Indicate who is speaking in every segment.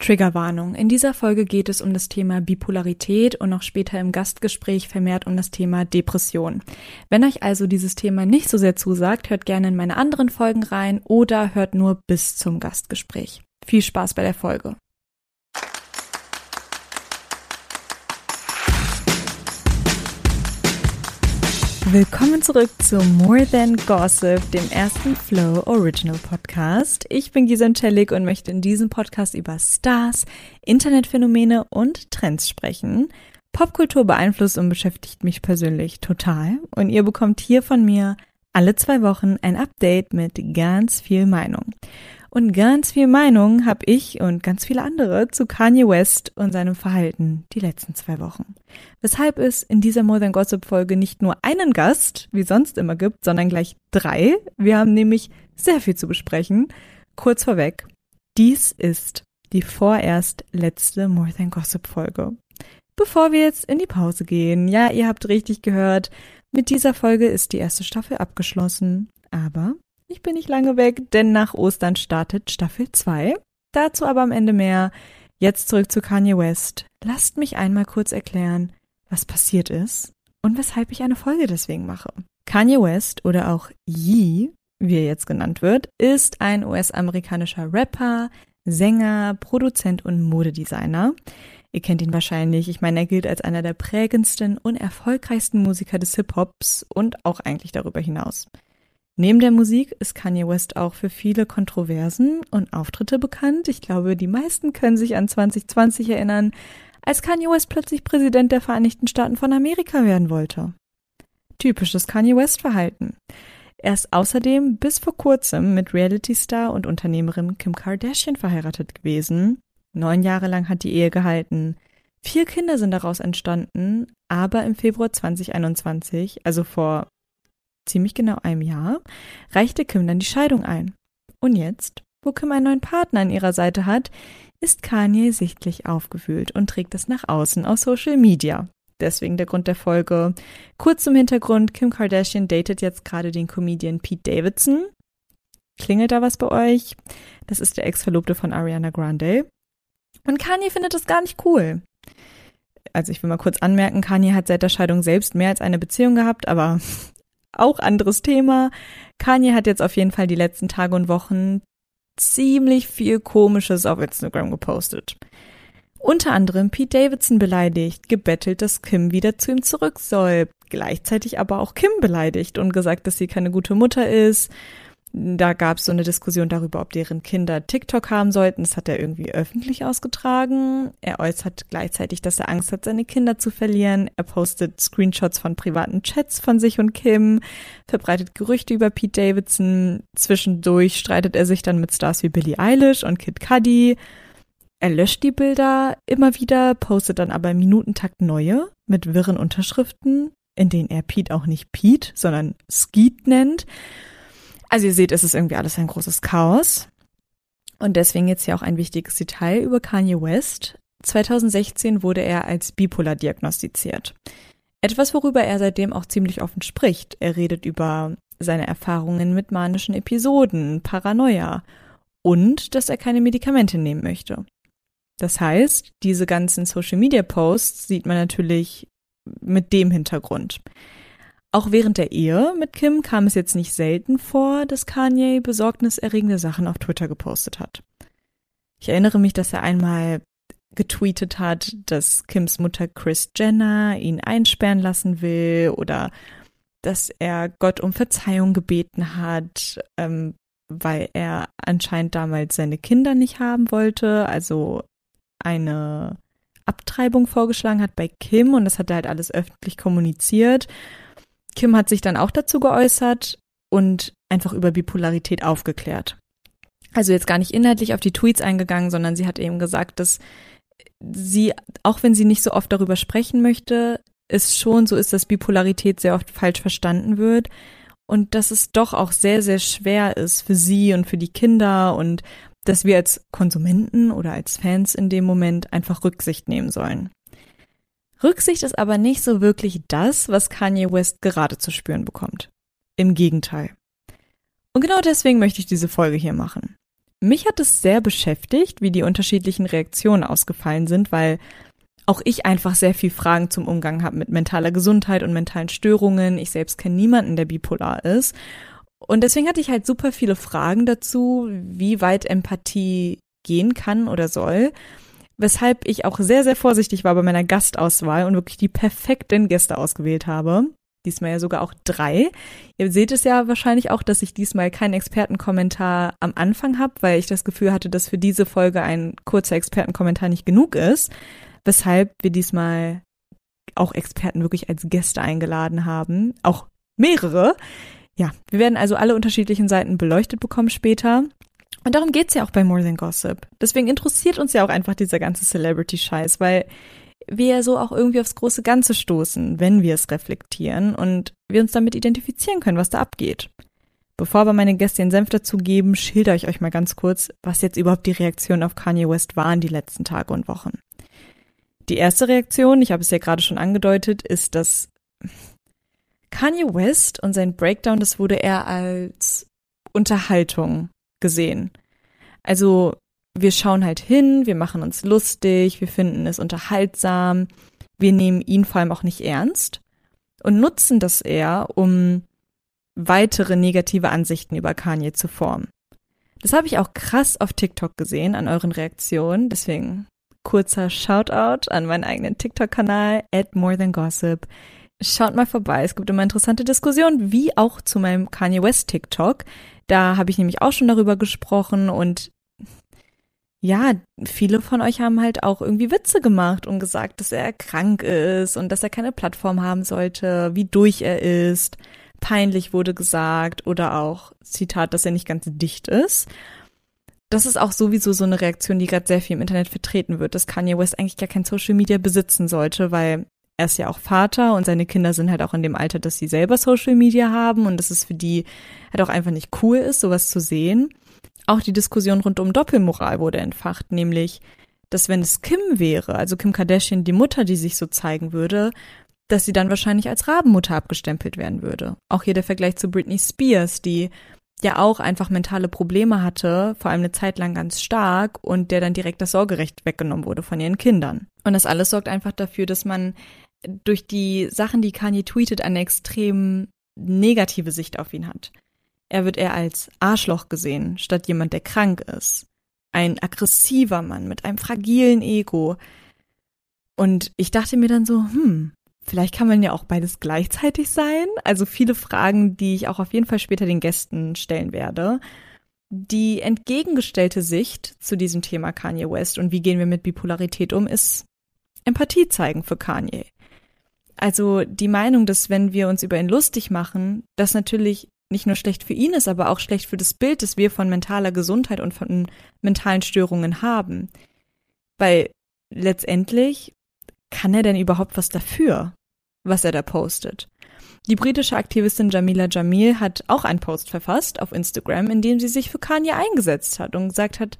Speaker 1: Triggerwarnung. In dieser Folge geht es um das Thema Bipolarität und noch später im Gastgespräch vermehrt um das Thema Depression. Wenn euch also dieses Thema nicht so sehr zusagt, hört gerne in meine anderen Folgen rein oder hört nur bis zum Gastgespräch. Viel Spaß bei der Folge. Willkommen zurück zu More Than Gossip, dem ersten Flow Original Podcast. Ich bin Gisa Celik und möchte in diesem Podcast über Stars, Internetphänomene und Trends sprechen. Popkultur beeinflusst und beschäftigt mich persönlich total und ihr bekommt hier von mir alle zwei Wochen ein Update mit ganz viel Meinung. Und ganz viel Meinung habe ich und ganz viele andere zu Kanye West und seinem Verhalten die letzten zwei Wochen. Weshalb es in dieser More Than Gossip Folge nicht nur einen Gast, wie sonst immer gibt, sondern gleich drei. Wir haben nämlich sehr viel zu besprechen. Kurz vorweg, dies ist die vorerst letzte More Than Gossip Folge. Bevor wir jetzt in die Pause gehen, ja, ihr habt richtig gehört, mit dieser Folge ist die erste Staffel abgeschlossen. Aber ich bin nicht lange weg, denn nach Ostern startet Staffel 2. Dazu aber am Ende mehr. Jetzt zurück zu Kanye West. Lasst mich einmal kurz erklären, was passiert ist und weshalb ich eine Folge deswegen mache. Kanye West oder auch Yee, wie er jetzt genannt wird, ist ein US-amerikanischer Rapper, Sänger, Produzent und Modedesigner. Ihr kennt ihn wahrscheinlich. Ich meine, er gilt als einer der prägendsten und erfolgreichsten Musiker des Hip-Hops und auch eigentlich darüber hinaus. Neben der Musik ist Kanye West auch für viele Kontroversen und Auftritte bekannt. Ich glaube, die meisten können sich an 2020 erinnern, als Kanye West plötzlich Präsident der Vereinigten Staaten von Amerika werden wollte. Typisches Kanye West-Verhalten. Er ist außerdem bis vor kurzem mit Reality-Star und Unternehmerin Kim Kardashian verheiratet gewesen. Neun Jahre lang hat die Ehe gehalten. Vier Kinder sind daraus entstanden, aber im Februar 2021, also vor ziemlich genau einem Jahr, reichte Kim dann die Scheidung ein. Und jetzt, wo Kim einen neuen Partner an ihrer Seite hat, ist Kanye sichtlich aufgewühlt und trägt es nach außen auf Social Media. Deswegen der Grund der Folge. Kurz zum Hintergrund, Kim Kardashian datet jetzt gerade den Comedian Pete Davidson. Klingelt da was bei euch? Das ist der Ex-Verlobte von Ariana Grande. Und Kanye findet das gar nicht cool. Also ich will mal kurz anmerken, Kanye hat seit der Scheidung selbst mehr als eine Beziehung gehabt, aber auch anderes Thema. Kanye hat jetzt auf jeden Fall die letzten Tage und Wochen ziemlich viel Komisches auf Instagram gepostet. Unter anderem Pete Davidson beleidigt, gebettelt, dass Kim wieder zu ihm zurück soll, gleichzeitig aber auch Kim beleidigt und gesagt, dass sie keine gute Mutter ist da gab es so eine Diskussion darüber, ob deren Kinder TikTok haben sollten. Das hat er irgendwie öffentlich ausgetragen. Er äußert gleichzeitig, dass er Angst hat, seine Kinder zu verlieren. Er postet Screenshots von privaten Chats von sich und Kim, verbreitet Gerüchte über Pete Davidson. Zwischendurch streitet er sich dann mit Stars wie Billie Eilish und Kid Cudi. Er löscht die Bilder immer wieder, postet dann aber im Minutentakt neue mit wirren Unterschriften, in denen er Pete auch nicht Pete, sondern Skeet nennt. Also ihr seht, es ist irgendwie alles ein großes Chaos. Und deswegen jetzt hier auch ein wichtiges Detail über Kanye West. 2016 wurde er als bipolar diagnostiziert. Etwas, worüber er seitdem auch ziemlich offen spricht. Er redet über seine Erfahrungen mit manischen Episoden, Paranoia und dass er keine Medikamente nehmen möchte. Das heißt, diese ganzen Social-Media-Posts sieht man natürlich mit dem Hintergrund. Auch während der Ehe mit Kim kam es jetzt nicht selten vor, dass Kanye besorgniserregende Sachen auf Twitter gepostet hat. Ich erinnere mich, dass er einmal getweetet hat, dass Kims Mutter Chris Jenner ihn einsperren lassen will oder dass er Gott um Verzeihung gebeten hat, ähm, weil er anscheinend damals seine Kinder nicht haben wollte, also eine Abtreibung vorgeschlagen hat bei Kim und das hat er halt alles öffentlich kommuniziert Kim hat sich dann auch dazu geäußert und einfach über Bipolarität aufgeklärt. Also jetzt gar nicht inhaltlich auf die Tweets eingegangen, sondern sie hat eben gesagt, dass sie, auch wenn sie nicht so oft darüber sprechen möchte, es schon so ist, dass Bipolarität sehr oft falsch verstanden wird und dass es doch auch sehr, sehr schwer ist für sie und für die Kinder und dass wir als Konsumenten oder als Fans in dem Moment einfach Rücksicht nehmen sollen. Rücksicht ist aber nicht so wirklich das, was Kanye West gerade zu spüren bekommt. Im Gegenteil. Und genau deswegen möchte ich diese Folge hier machen. Mich hat es sehr beschäftigt, wie die unterschiedlichen Reaktionen ausgefallen sind, weil auch ich einfach sehr viel Fragen zum Umgang habe mit mentaler Gesundheit und mentalen Störungen. Ich selbst kenne niemanden, der bipolar ist. Und deswegen hatte ich halt super viele Fragen dazu, wie weit Empathie gehen kann oder soll. Weshalb ich auch sehr, sehr vorsichtig war bei meiner Gastauswahl und wirklich die perfekten Gäste ausgewählt habe. Diesmal ja sogar auch drei. Ihr seht es ja wahrscheinlich auch, dass ich diesmal keinen Expertenkommentar am Anfang habe, weil ich das Gefühl hatte, dass für diese Folge ein kurzer Expertenkommentar nicht genug ist. Weshalb wir diesmal auch Experten wirklich als Gäste eingeladen haben. Auch mehrere. Ja, wir werden also alle unterschiedlichen Seiten beleuchtet bekommen später. Und darum geht's ja auch bei More Than Gossip. Deswegen interessiert uns ja auch einfach dieser ganze Celebrity-Scheiß, weil wir ja so auch irgendwie aufs große Ganze stoßen, wenn wir es reflektieren und wir uns damit identifizieren können, was da abgeht. Bevor aber meine Gäste den Senf dazu geben, schilder ich euch mal ganz kurz, was jetzt überhaupt die Reaktionen auf Kanye West waren die letzten Tage und Wochen. Die erste Reaktion, ich habe es ja gerade schon angedeutet, ist, dass Kanye West und sein Breakdown, das wurde eher als Unterhaltung gesehen. Also wir schauen halt hin, wir machen uns lustig, wir finden es unterhaltsam, wir nehmen ihn vor allem auch nicht ernst und nutzen das eher, um weitere negative Ansichten über Kanye zu formen. Das habe ich auch krass auf TikTok gesehen an euren Reaktionen, deswegen kurzer Shoutout an meinen eigenen TikTok-Kanal at More Than Gossip. Schaut mal vorbei, es gibt immer interessante Diskussionen, wie auch zu meinem Kanye West TikTok. Da habe ich nämlich auch schon darüber gesprochen und ja, viele von euch haben halt auch irgendwie Witze gemacht und gesagt, dass er krank ist und dass er keine Plattform haben sollte, wie durch er ist. Peinlich wurde gesagt oder auch Zitat, dass er nicht ganz dicht ist. Das ist auch sowieso so eine Reaktion, die gerade sehr viel im Internet vertreten wird, dass Kanye West eigentlich gar kein Social Media besitzen sollte, weil er ist ja auch Vater und seine Kinder sind halt auch in dem Alter, dass sie selber Social Media haben und dass es für die halt auch einfach nicht cool ist, sowas zu sehen. Auch die Diskussion rund um Doppelmoral wurde entfacht, nämlich, dass wenn es Kim wäre, also Kim Kardashian, die Mutter, die sich so zeigen würde, dass sie dann wahrscheinlich als Rabenmutter abgestempelt werden würde. Auch hier der Vergleich zu Britney Spears, die ja auch einfach mentale Probleme hatte, vor allem eine Zeit lang ganz stark und der dann direkt das Sorgerecht weggenommen wurde von ihren Kindern. Und das alles sorgt einfach dafür, dass man durch die Sachen, die Kanye tweetet, eine extrem negative Sicht auf ihn hat. Er wird eher als Arschloch gesehen, statt jemand, der krank ist. Ein aggressiver Mann mit einem fragilen Ego. Und ich dachte mir dann so, hm, vielleicht kann man ja auch beides gleichzeitig sein. Also viele Fragen, die ich auch auf jeden Fall später den Gästen stellen werde. Die entgegengestellte Sicht zu diesem Thema Kanye West und wie gehen wir mit Bipolarität um, ist Empathie zeigen für Kanye. Also die Meinung, dass wenn wir uns über ihn lustig machen, das natürlich nicht nur schlecht für ihn ist, aber auch schlecht für das Bild, das wir von mentaler Gesundheit und von mentalen Störungen haben. Weil letztendlich kann er denn überhaupt was dafür, was er da postet? Die britische Aktivistin Jamila Jamil hat auch einen Post verfasst auf Instagram, in dem sie sich für Kanye eingesetzt hat und gesagt hat,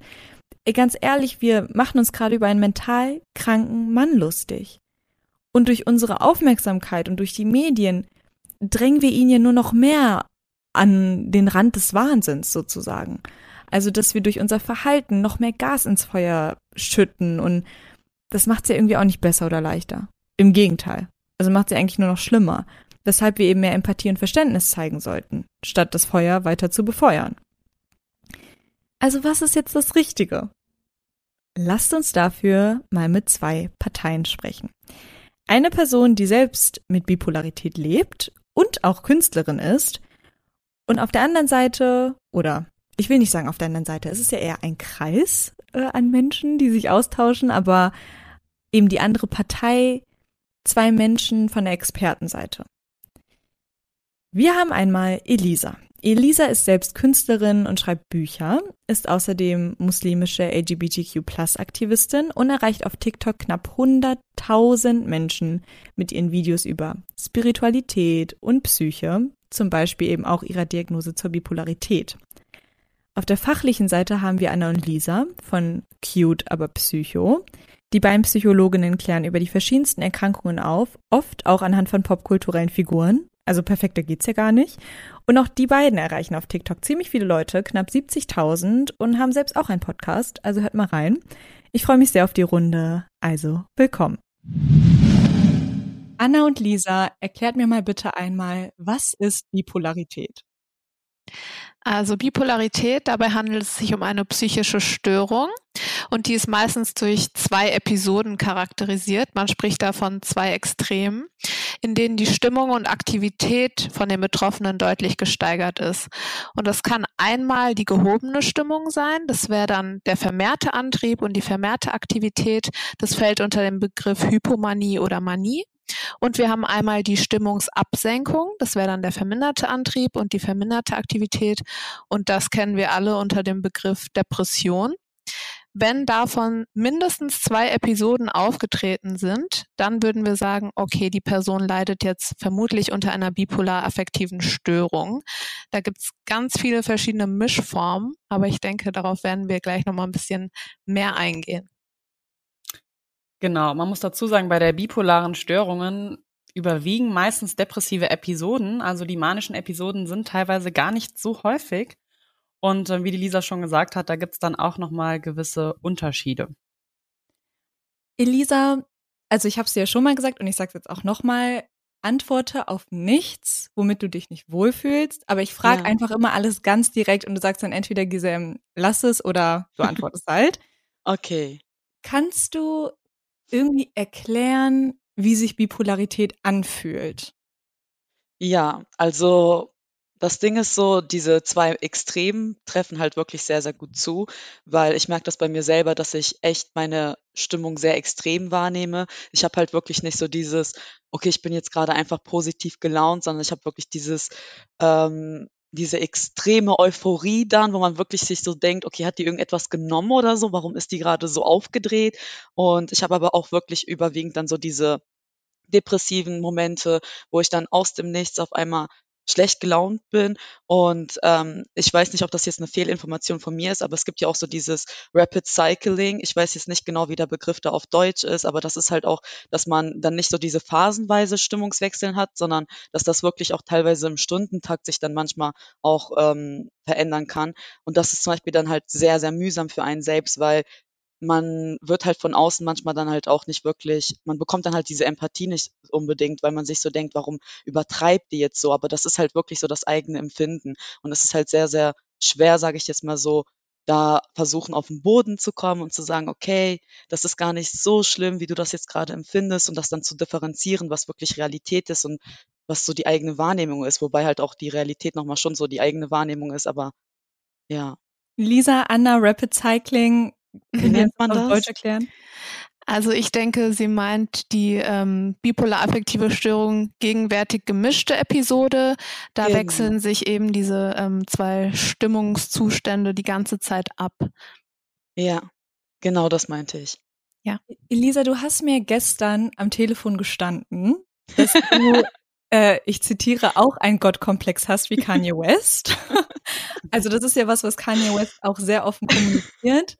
Speaker 1: ganz ehrlich, wir machen uns gerade über einen mental kranken Mann lustig. Und durch unsere Aufmerksamkeit und durch die Medien drängen wir ihn ja nur noch mehr an den Rand des Wahnsinns sozusagen. Also, dass wir durch unser Verhalten noch mehr Gas ins Feuer schütten und das macht es ja irgendwie auch nicht besser oder leichter. Im Gegenteil. Also macht es ja eigentlich nur noch schlimmer. Weshalb wir eben mehr Empathie und Verständnis zeigen sollten, statt das Feuer weiter zu befeuern. Also was ist jetzt das Richtige? Lasst uns dafür mal mit zwei Parteien sprechen. Eine Person, die selbst mit Bipolarität lebt und auch Künstlerin ist und auf der anderen Seite, oder ich will nicht sagen auf der anderen Seite, es ist ja eher ein Kreis äh, an Menschen, die sich austauschen, aber eben die andere Partei, zwei Menschen von der Expertenseite. Wir haben einmal Elisa. Elisa ist selbst Künstlerin und schreibt Bücher, ist außerdem muslimische LGBTQ-Plus-Aktivistin und erreicht auf TikTok knapp 100.000 Menschen mit ihren Videos über Spiritualität und Psyche, zum Beispiel eben auch ihrer Diagnose zur Bipolarität. Auf der fachlichen Seite haben wir Anna und Lisa von Cute, aber Psycho. Die beiden Psychologinnen klären über die verschiedensten Erkrankungen auf, oft auch anhand von popkulturellen Figuren. Also perfekter geht's ja gar nicht. Und auch die beiden erreichen auf TikTok ziemlich viele Leute, knapp 70.000 und haben selbst auch einen Podcast. Also hört mal rein. Ich freue mich sehr auf die Runde. Also willkommen. Anna und Lisa, erklärt mir mal bitte einmal, was ist Bipolarität?
Speaker 2: Also Bipolarität, dabei handelt es sich um eine psychische Störung und die ist meistens durch zwei Episoden charakterisiert. Man spricht da von zwei Extremen, in denen die Stimmung und Aktivität von den Betroffenen deutlich gesteigert ist. Und das kann einmal die gehobene Stimmung sein, das wäre dann der vermehrte Antrieb und die vermehrte Aktivität. Das fällt unter den Begriff Hypomanie oder Manie. Und wir haben einmal die Stimmungsabsenkung, das wäre dann der verminderte Antrieb und die verminderte Aktivität. Und das kennen wir alle unter dem Begriff Depression. Wenn davon mindestens zwei Episoden aufgetreten sind, dann würden wir sagen, okay, die Person leidet jetzt vermutlich unter einer bipolar-affektiven Störung. Da gibt es ganz viele verschiedene Mischformen, aber ich denke, darauf werden wir gleich nochmal ein bisschen mehr eingehen.
Speaker 3: Genau, man muss dazu sagen, bei der bipolaren Störungen überwiegen meistens depressive Episoden. Also die manischen Episoden sind teilweise gar nicht so häufig. Und äh, wie die Lisa schon gesagt hat, da gibt's dann auch nochmal gewisse Unterschiede.
Speaker 1: Elisa, also ich habe es dir ja schon mal gesagt und ich sage es jetzt auch nochmal, antworte auf nichts, womit du dich nicht wohlfühlst. Aber ich frage ja. einfach immer alles ganz direkt und du sagst dann entweder, Gisem, lass es oder du antwortest halt.
Speaker 4: Okay.
Speaker 1: Kannst du irgendwie erklären, wie sich Bipolarität anfühlt?
Speaker 4: Ja, also das Ding ist so, diese zwei Extremen treffen halt wirklich sehr, sehr gut zu, weil ich merke das bei mir selber, dass ich echt meine Stimmung sehr extrem wahrnehme. Ich habe halt wirklich nicht so dieses, okay, ich bin jetzt gerade einfach positiv gelaunt, sondern ich habe wirklich dieses, ähm, diese extreme Euphorie dann, wo man wirklich sich so denkt, okay, hat die irgendetwas genommen oder so? Warum ist die gerade so aufgedreht? Und ich habe aber auch wirklich überwiegend dann so diese depressiven Momente, wo ich dann aus dem Nichts auf einmal schlecht gelaunt bin. Und ähm, ich weiß nicht, ob das jetzt eine Fehlinformation von mir ist, aber es gibt ja auch so dieses Rapid Cycling. Ich weiß jetzt nicht genau, wie der Begriff da auf Deutsch ist, aber das ist halt auch, dass man dann nicht so diese phasenweise Stimmungswechseln hat, sondern dass das wirklich auch teilweise im Stundentakt sich dann manchmal auch ähm, verändern kann. Und das ist zum Beispiel dann halt sehr, sehr mühsam für einen selbst, weil man wird halt von außen manchmal dann halt auch nicht wirklich, man bekommt dann halt diese Empathie nicht unbedingt, weil man sich so denkt, warum übertreibt die jetzt so? Aber das ist halt wirklich so das eigene Empfinden. Und es ist halt sehr, sehr schwer, sage ich jetzt mal so, da versuchen auf den Boden zu kommen und zu sagen, okay, das ist gar nicht so schlimm, wie du das jetzt gerade empfindest und das dann zu differenzieren, was wirklich Realität ist und was so die eigene Wahrnehmung ist, wobei halt auch die Realität nochmal schon so die eigene Wahrnehmung ist, aber ja.
Speaker 1: Lisa, Anna, Rapid Cycling, wie nennt man das? Deutsch erklären?
Speaker 2: Also ich denke, sie meint die ähm, bipolar-affektive Störung gegenwärtig gemischte Episode. Da genau. wechseln sich eben diese ähm, zwei Stimmungszustände die ganze Zeit ab.
Speaker 4: Ja, genau das meinte ich.
Speaker 1: Ja. Elisa, du hast mir gestern am Telefon gestanden, dass du, äh, ich zitiere, auch einen Gottkomplex hast wie Kanye West. also das ist ja was, was Kanye West auch sehr offen kommuniziert.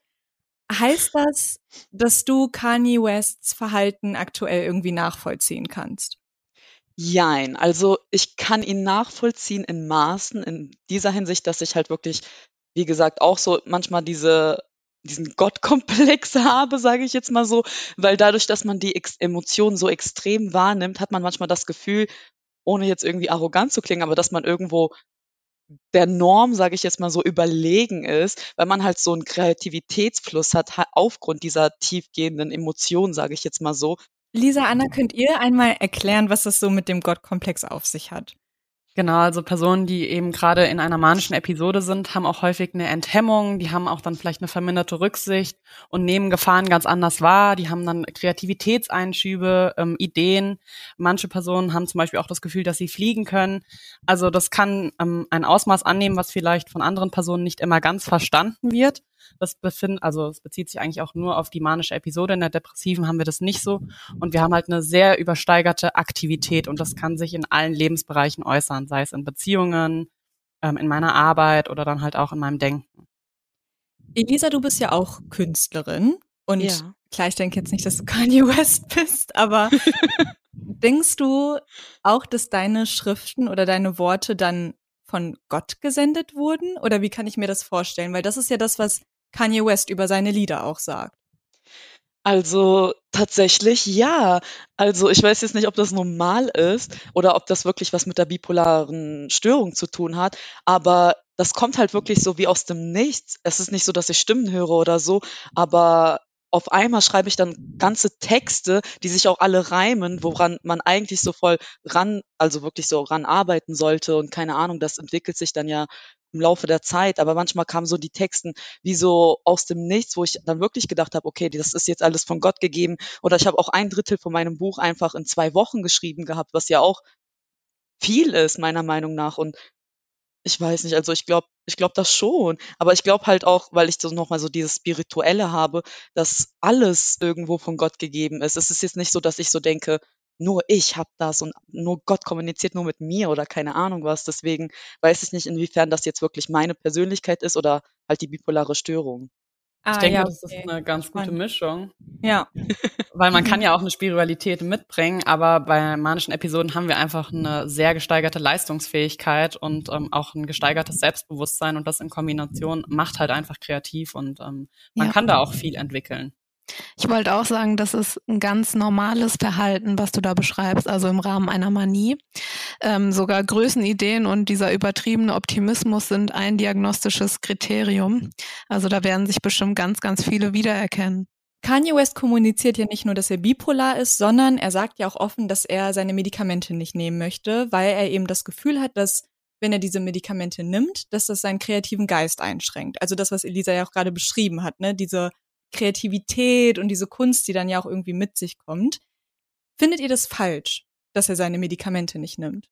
Speaker 1: Heißt das, dass du Kanye Wests Verhalten aktuell irgendwie nachvollziehen kannst?
Speaker 4: Jein, also ich kann ihn nachvollziehen in Maßen, in dieser Hinsicht, dass ich halt wirklich, wie gesagt, auch so manchmal diese diesen Gottkomplex habe, sage ich jetzt mal so, weil dadurch, dass man die Ex Emotionen so extrem wahrnimmt, hat man manchmal das Gefühl, ohne jetzt irgendwie arrogant zu klingen, aber dass man irgendwo der Norm, sage ich jetzt mal so, überlegen ist, weil man halt so einen Kreativitätsfluss hat aufgrund dieser tiefgehenden Emotionen, sage ich jetzt mal so.
Speaker 1: Lisa, Anna, könnt ihr einmal erklären, was das so mit dem Gottkomplex auf sich hat?
Speaker 3: Genau, also Personen, die eben gerade in einer manischen Episode sind, haben auch häufig eine Enthemmung, die haben auch dann vielleicht eine verminderte Rücksicht und nehmen Gefahren ganz anders wahr, die haben dann Kreativitätseinschübe, ähm, Ideen. Manche Personen haben zum Beispiel auch das Gefühl, dass sie fliegen können. Also das kann ähm, ein Ausmaß annehmen, was vielleicht von anderen Personen nicht immer ganz verstanden wird. Das befind, also es bezieht sich eigentlich auch nur auf die manische Episode. In der depressiven haben wir das nicht so. Und wir haben halt eine sehr übersteigerte Aktivität und das kann sich in allen Lebensbereichen äußern, sei es in Beziehungen, ähm, in meiner Arbeit oder dann halt auch in meinem Denken.
Speaker 1: Elisa, du bist ja auch Künstlerin und
Speaker 4: Ja.
Speaker 1: klar, ich denke jetzt nicht, dass du Kanye West bist, aber denkst du auch, dass deine Schriften oder deine Worte dann von Gott gesendet wurden? Oder wie kann ich mir das vorstellen? Weil das ist ja das, was Kanye West über seine Lieder auch sagt.
Speaker 4: Also tatsächlich ja. Also ich weiß jetzt nicht, ob das normal ist oder ob das wirklich was mit der bipolaren Störung zu tun hat, aber das kommt halt wirklich so wie aus dem Nichts. Es ist nicht so, dass ich Stimmen höre oder so, aber auf einmal schreibe ich dann ganze Texte, die sich auch alle reimen, woran man eigentlich so voll ran, also wirklich so ran arbeiten sollte und keine Ahnung, das entwickelt sich dann ja im Laufe der Zeit, aber manchmal kamen so die Texten wie so aus dem Nichts, wo ich dann wirklich gedacht habe, okay, das ist jetzt alles von Gott gegeben. Oder ich habe auch ein Drittel von meinem Buch einfach in zwei Wochen geschrieben gehabt, was ja auch viel ist, meiner Meinung nach. Und ich weiß nicht, also ich glaube, ich glaube das schon. Aber ich glaube halt auch, weil ich so nochmal so dieses Spirituelle habe, dass alles irgendwo von Gott gegeben ist. Es ist jetzt nicht so, dass ich so denke, nur ich habe das und nur Gott kommuniziert nur mit mir oder keine Ahnung was. Deswegen weiß ich nicht, inwiefern das jetzt wirklich meine Persönlichkeit ist oder halt die bipolare Störung.
Speaker 1: Ah,
Speaker 3: Ich denke, das ist eine ganz gute. Mischung.
Speaker 1: Ja.
Speaker 3: Weil man kann ja auch eine Spiritualität mitbringen, aber bei manischen Episoden haben wir einfach eine sehr gesteigerte Leistungsfähigkeit und ähm, auch ein gesteigertes Selbstbewusstsein und das in Kombination macht halt einfach kreativ und ähm, man
Speaker 2: Ja.
Speaker 3: kann da auch viel entwickeln.
Speaker 2: Ich wollte auch sagen, das ist ein ganz normales Verhalten, was du da beschreibst, also im Rahmen einer Manie. Ähm, sogar Größenideen und dieser übertriebene Optimismus sind ein diagnostisches Kriterium. Also da werden sich bestimmt ganz, ganz viele wiedererkennen.
Speaker 1: Kanye West kommuniziert ja nicht nur, dass er bipolar ist, sondern er sagt ja auch offen, dass er seine Medikamente nicht nehmen möchte, weil er eben das Gefühl hat, dass wenn er diese Medikamente nimmt, dass das seinen kreativen Geist einschränkt. Also das, was Elisa ja auch gerade beschrieben hat, ne, diese Kreativität und diese Kunst, die dann ja auch irgendwie mit sich kommt. Findet ihr das falsch, dass er seine Medikamente nicht nimmt?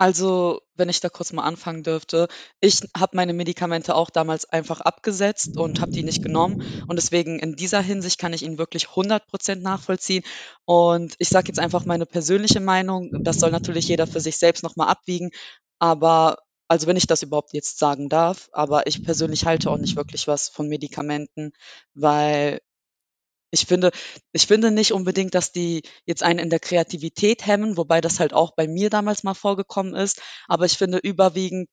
Speaker 4: Also, wenn ich da kurz mal anfangen dürfte, ich habe meine Medikamente auch damals einfach abgesetzt und habe die nicht genommen. Und deswegen in dieser Hinsicht kann ich ihn wirklich 100% nachvollziehen. Und ich sage jetzt einfach meine persönliche Meinung. Das soll natürlich jeder für sich selbst nochmal abwiegen. Aber, also wenn ich das überhaupt jetzt sagen darf, aber ich persönlich halte auch nicht wirklich was von Medikamenten, weil ich finde, ich finde nicht unbedingt, dass die jetzt einen in der Kreativität hemmen, wobei das halt auch bei mir damals mal vorgekommen ist. Aber ich finde, überwiegend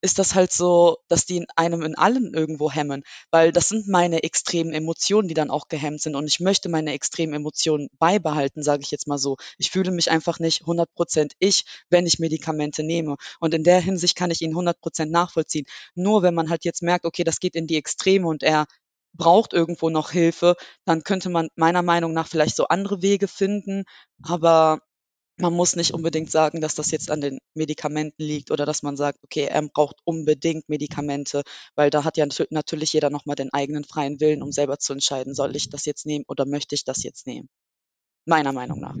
Speaker 4: ist das halt so, dass die in einem in allem irgendwo hemmen, weil das sind meine extremen Emotionen, die dann auch gehemmt sind. Und ich möchte meine extremen Emotionen beibehalten, sage ich jetzt mal so. Ich fühle mich einfach nicht 100% ich, wenn ich Medikamente nehme. Und in der Hinsicht kann ich ihn 100% nachvollziehen. Nur wenn man halt jetzt merkt, okay, das geht in die Extreme und er braucht irgendwo noch Hilfe, dann könnte man meiner Meinung nach vielleicht so andere Wege finden, aber man muss nicht unbedingt sagen, dass das jetzt an den Medikamenten liegt oder dass man sagt, okay, er braucht unbedingt Medikamente, weil da hat ja natür- natürlich jeder nochmal den eigenen freien Willen, um selber zu entscheiden, soll ich das jetzt nehmen oder möchte ich das jetzt nehmen? Meiner Meinung nach.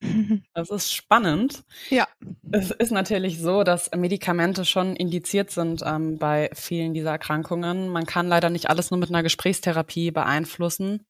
Speaker 3: Das ist spannend.
Speaker 2: Ja.
Speaker 3: Es ist natürlich so, dass Medikamente schon indiziert sind ähm, bei vielen dieser Erkrankungen. Man kann leider nicht alles nur mit einer Gesprächstherapie beeinflussen.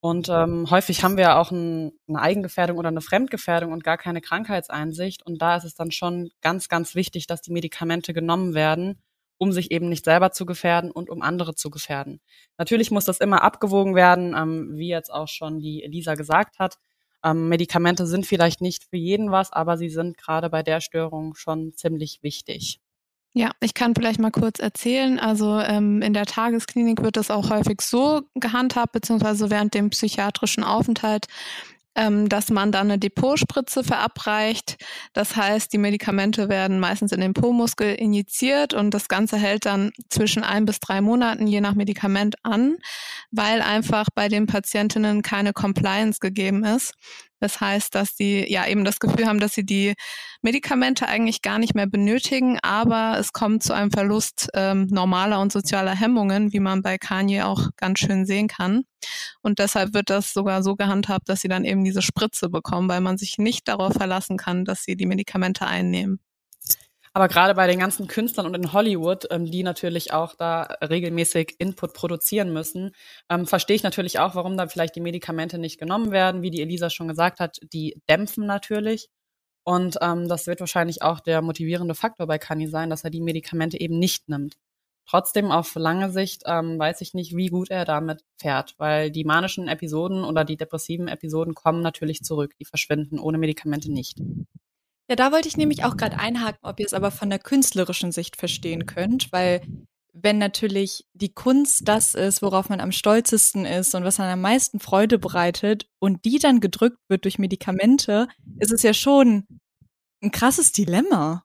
Speaker 3: Und ähm, häufig haben wir auch ein, eine Eigengefährdung oder eine Fremdgefährdung und gar keine Krankheitseinsicht. Und da ist es dann schon ganz, ganz wichtig, dass die Medikamente genommen werden, um sich eben nicht selber zu gefährden und um andere zu gefährden. Natürlich muss das immer abgewogen werden, ähm, wie jetzt auch schon die Elisa gesagt hat. Ähm, Medikamente sind vielleicht nicht für jeden was, aber sie sind gerade bei der Störung schon ziemlich wichtig.
Speaker 2: Ja, ich kann vielleicht mal kurz erzählen. Also ähm, in der Tagesklinik wird das auch häufig so gehandhabt, beziehungsweise während dem psychiatrischen Aufenthalt ähm, dass man dann eine Depotspritze verabreicht. Das heißt, die Medikamente werden meistens in den Po-Muskel injiziert und das Ganze hält dann zwischen ein bis drei Monaten je nach Medikament an, weil einfach bei den Patientinnen keine Compliance gegeben ist. Das heißt, dass sie ja eben das Gefühl haben, dass sie die Medikamente eigentlich gar nicht mehr benötigen, aber es kommt zu einem Verlust ähm, normaler und sozialer Hemmungen, wie man bei Kanye auch ganz schön sehen kann. Und deshalb wird das sogar so gehandhabt, dass sie dann eben diese Spritze bekommen, weil man sich nicht darauf verlassen kann, dass sie die Medikamente einnehmen.
Speaker 3: Aber gerade bei den ganzen Künstlern und in Hollywood, ähm, die natürlich auch da regelmäßig Input produzieren müssen, ähm, verstehe ich natürlich auch, warum da vielleicht die Medikamente nicht genommen werden. Wie die Elisa schon gesagt hat, die dämpfen natürlich. Und ähm, das wird wahrscheinlich auch der motivierende Faktor bei Kanye sein, dass er die Medikamente eben nicht nimmt. Trotzdem auf lange Sicht ähm, weiß ich nicht, wie gut er damit fährt, weil die manischen Episoden oder die depressiven Episoden kommen natürlich zurück, die verschwinden ohne Medikamente nicht.
Speaker 1: Ja, da wollte ich nämlich auch gerade einhaken, ob ihr es aber von der künstlerischen Sicht verstehen könnt, weil wenn natürlich die Kunst das ist, worauf man am stolzesten ist und was einem am meisten Freude bereitet und die dann gedrückt wird durch Medikamente, ist es ja schon ein krasses Dilemma.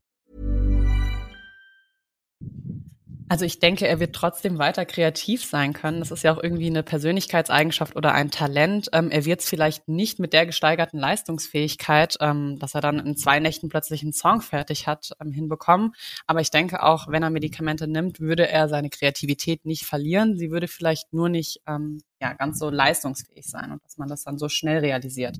Speaker 3: Also ich denke, er wird trotzdem weiter kreativ sein können. Das ist ja auch irgendwie eine Persönlichkeitseigenschaft oder ein Talent. Ähm, er wird es vielleicht nicht mit der gesteigerten Leistungsfähigkeit, ähm, dass er dann in zwei Nächten plötzlich einen Song fertig hat, ähm, hinbekommen. Aber ich denke auch, wenn er Medikamente nimmt, würde er seine Kreativität nicht verlieren. Sie würde vielleicht nur nicht ähm, ja, ganz so leistungsfähig sein und dass man das dann so schnell realisiert.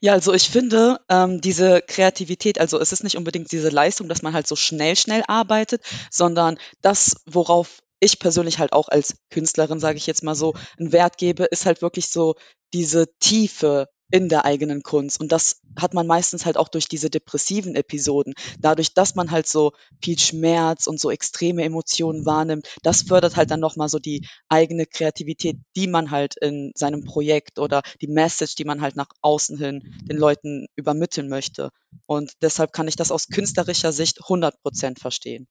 Speaker 4: Ja, also ich finde, ähm, diese Kreativität, also es ist nicht unbedingt diese Leistung, dass man halt so schnell, schnell arbeitet, sondern das, worauf ich persönlich halt auch als Künstlerin, sage ich jetzt mal so, einen Wert gebe, ist halt wirklich so diese Tiefe in der eigenen Kunst. Und das hat man meistens halt auch durch diese depressiven Episoden. Dadurch, dass man halt so viel Schmerz und so extreme Emotionen wahrnimmt, das fördert halt dann nochmal so die eigene Kreativität, die man halt in seinem Projekt oder die Message, die man halt nach außen hin den Leuten übermitteln möchte. Und deshalb kann ich das aus künstlerischer Sicht 100 Prozent verstehen.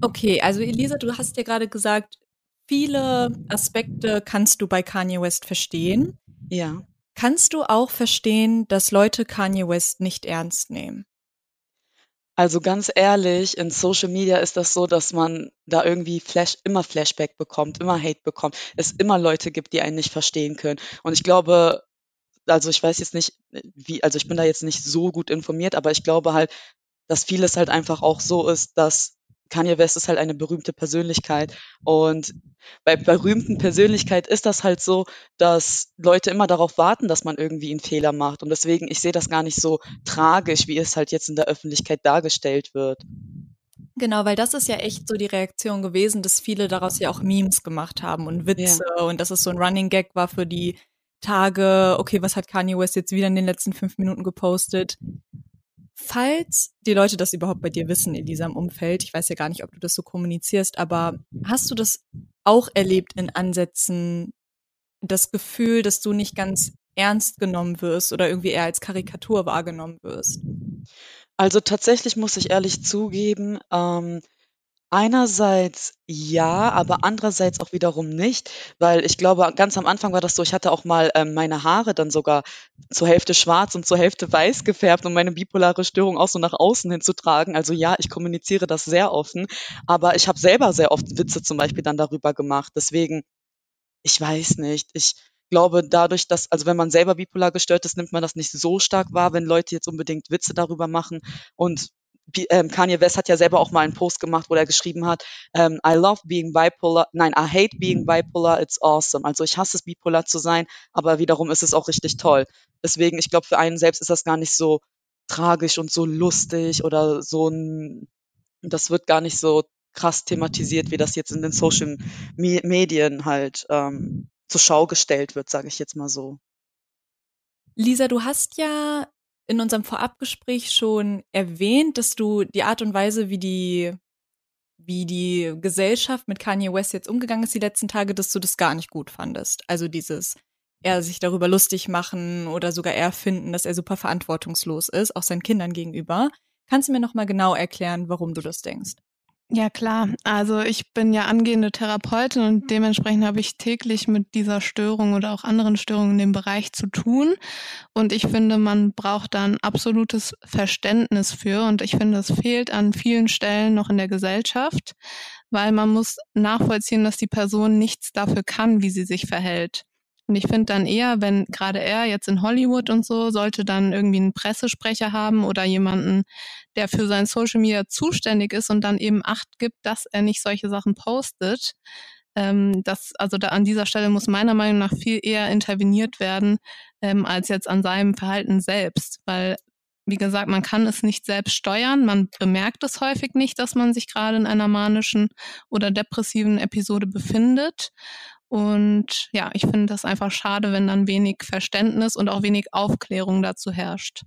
Speaker 1: Okay, also Elisa, du hast ja gerade gesagt, viele Aspekte kannst du bei Kanye West verstehen.
Speaker 4: Ja.
Speaker 1: Kannst du auch verstehen, dass Leute Kanye West nicht ernst nehmen?
Speaker 4: Also ganz ehrlich, in Social Media ist das so, dass man da irgendwie Flash, immer Flashback bekommt, immer Hate bekommt, es immer Leute gibt, die einen nicht verstehen können. Und ich glaube, also ich weiß jetzt nicht, wie, also ich bin da jetzt nicht so gut informiert, aber ich glaube halt, dass vieles halt einfach auch so ist, dass Kanye West ist halt eine berühmte Persönlichkeit. Und bei berühmten Persönlichkeit ist das halt so, dass Leute immer darauf warten, dass man irgendwie einen Fehler macht. Und deswegen, ich sehe das gar nicht so tragisch, wie es halt jetzt in der Öffentlichkeit dargestellt wird.
Speaker 1: Genau, weil das ist ja echt so die Reaktion gewesen, dass viele daraus ja auch Memes gemacht haben und Witze ja. und dass es so ein Running Gag war für die Tage, okay, was hat Kanye West jetzt wieder in den letzten fünf Minuten gepostet? Falls die Leute das überhaupt bei dir wissen in diesem Umfeld, ich weiß ja gar nicht, ob du das so kommunizierst, aber hast du das auch erlebt in Ansätzen, das Gefühl, dass du nicht ganz ernst genommen wirst oder irgendwie eher als Karikatur wahrgenommen wirst?
Speaker 4: Also tatsächlich muss ich ehrlich zugeben, ähm, Einerseits ja, aber andererseits auch wiederum nicht, weil ich glaube, ganz am Anfang war das so, ich hatte auch mal, ähm, meine Haare dann sogar zur Hälfte schwarz und zur Hälfte weiß gefärbt, um meine bipolare Störung auch so nach außen hin zu tragen. Also ja, ich kommuniziere das sehr offen, aber ich habe selber sehr oft Witze zum Beispiel dann darüber gemacht. Deswegen, ich weiß nicht. Ich glaube, dadurch, dass, also wenn man selber bipolar gestört ist, nimmt man das nicht so stark wahr, wenn Leute jetzt unbedingt Witze darüber machen. Und ähm, Kanye West hat ja selber auch mal einen Post gemacht, wo er geschrieben hat, ähm, I love being bipolar, nein, I hate being bipolar, it's awesome. Also ich hasse es, bipolar zu sein, aber wiederum ist es auch richtig toll. Deswegen, ich glaube, für einen selbst ist das gar nicht so tragisch und so lustig oder so ein, das wird gar nicht so krass thematisiert, wie das jetzt in den Social Medien halt ähm, zur Schau gestellt wird, sage ich jetzt mal so.
Speaker 1: Lisa, du hast ja in unserem Vorabgespräch schon erwähnt, dass du die Art und Weise, wie die, wie die Gesellschaft mit Kanye West jetzt umgegangen ist die letzten Tage, dass du das gar nicht gut fandest. Also dieses, er sich darüber lustig machen oder sogar er finden, dass er super verantwortungslos ist, auch seinen Kindern gegenüber. Kannst du mir nochmal genau erklären, warum du das denkst?
Speaker 2: Ja, klar. Also ich bin ja angehende Therapeutin und dementsprechend habe ich täglich mit dieser Störung oder auch anderen Störungen in dem Bereich zu tun. Und ich finde, man braucht da ein absolutes Verständnis für. Und ich finde, es fehlt an vielen Stellen noch in der Gesellschaft, weil man muss nachvollziehen, dass die Person nichts dafür kann, wie sie sich verhält. Und ich finde dann eher, wenn gerade er jetzt in Hollywood und so, sollte dann irgendwie einen Pressesprecher haben oder jemanden, der für sein Social Media zuständig ist und dann eben Acht gibt, dass er nicht solche Sachen postet. Ähm, das, also da an dieser Stelle muss meiner Meinung nach viel eher interveniert werden, ähm, als jetzt an seinem Verhalten selbst. Weil wie gesagt, man kann es nicht selbst steuern. Man bemerkt es häufig nicht, dass man sich gerade in einer manischen oder depressiven Episode befindet. Und ja, ich finde das einfach schade, wenn dann wenig Verständnis und auch wenig Aufklärung dazu herrscht.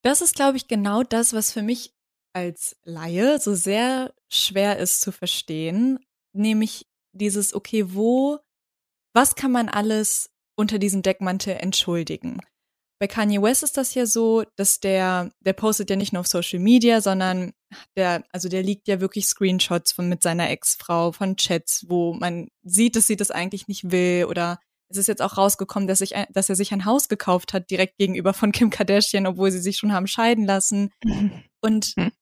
Speaker 1: Das ist, glaube ich, genau das, was für mich als Laie so sehr schwer ist zu verstehen, nämlich dieses, okay, wo, was kann man alles unter diesem Deckmantel entschuldigen? Bei Kanye West ist das ja so, dass der, der postet ja nicht nur auf Social Media, sondern der, also der liegt ja wirklich Screenshots von mit seiner Ex-Frau, von Chats, wo man sieht, dass sie das eigentlich nicht will oder es ist jetzt auch rausgekommen, dass, ich, dass er sich ein Haus gekauft hat, direkt gegenüber von Kim Kardashian, obwohl sie sich schon haben scheiden lassen. Und hm.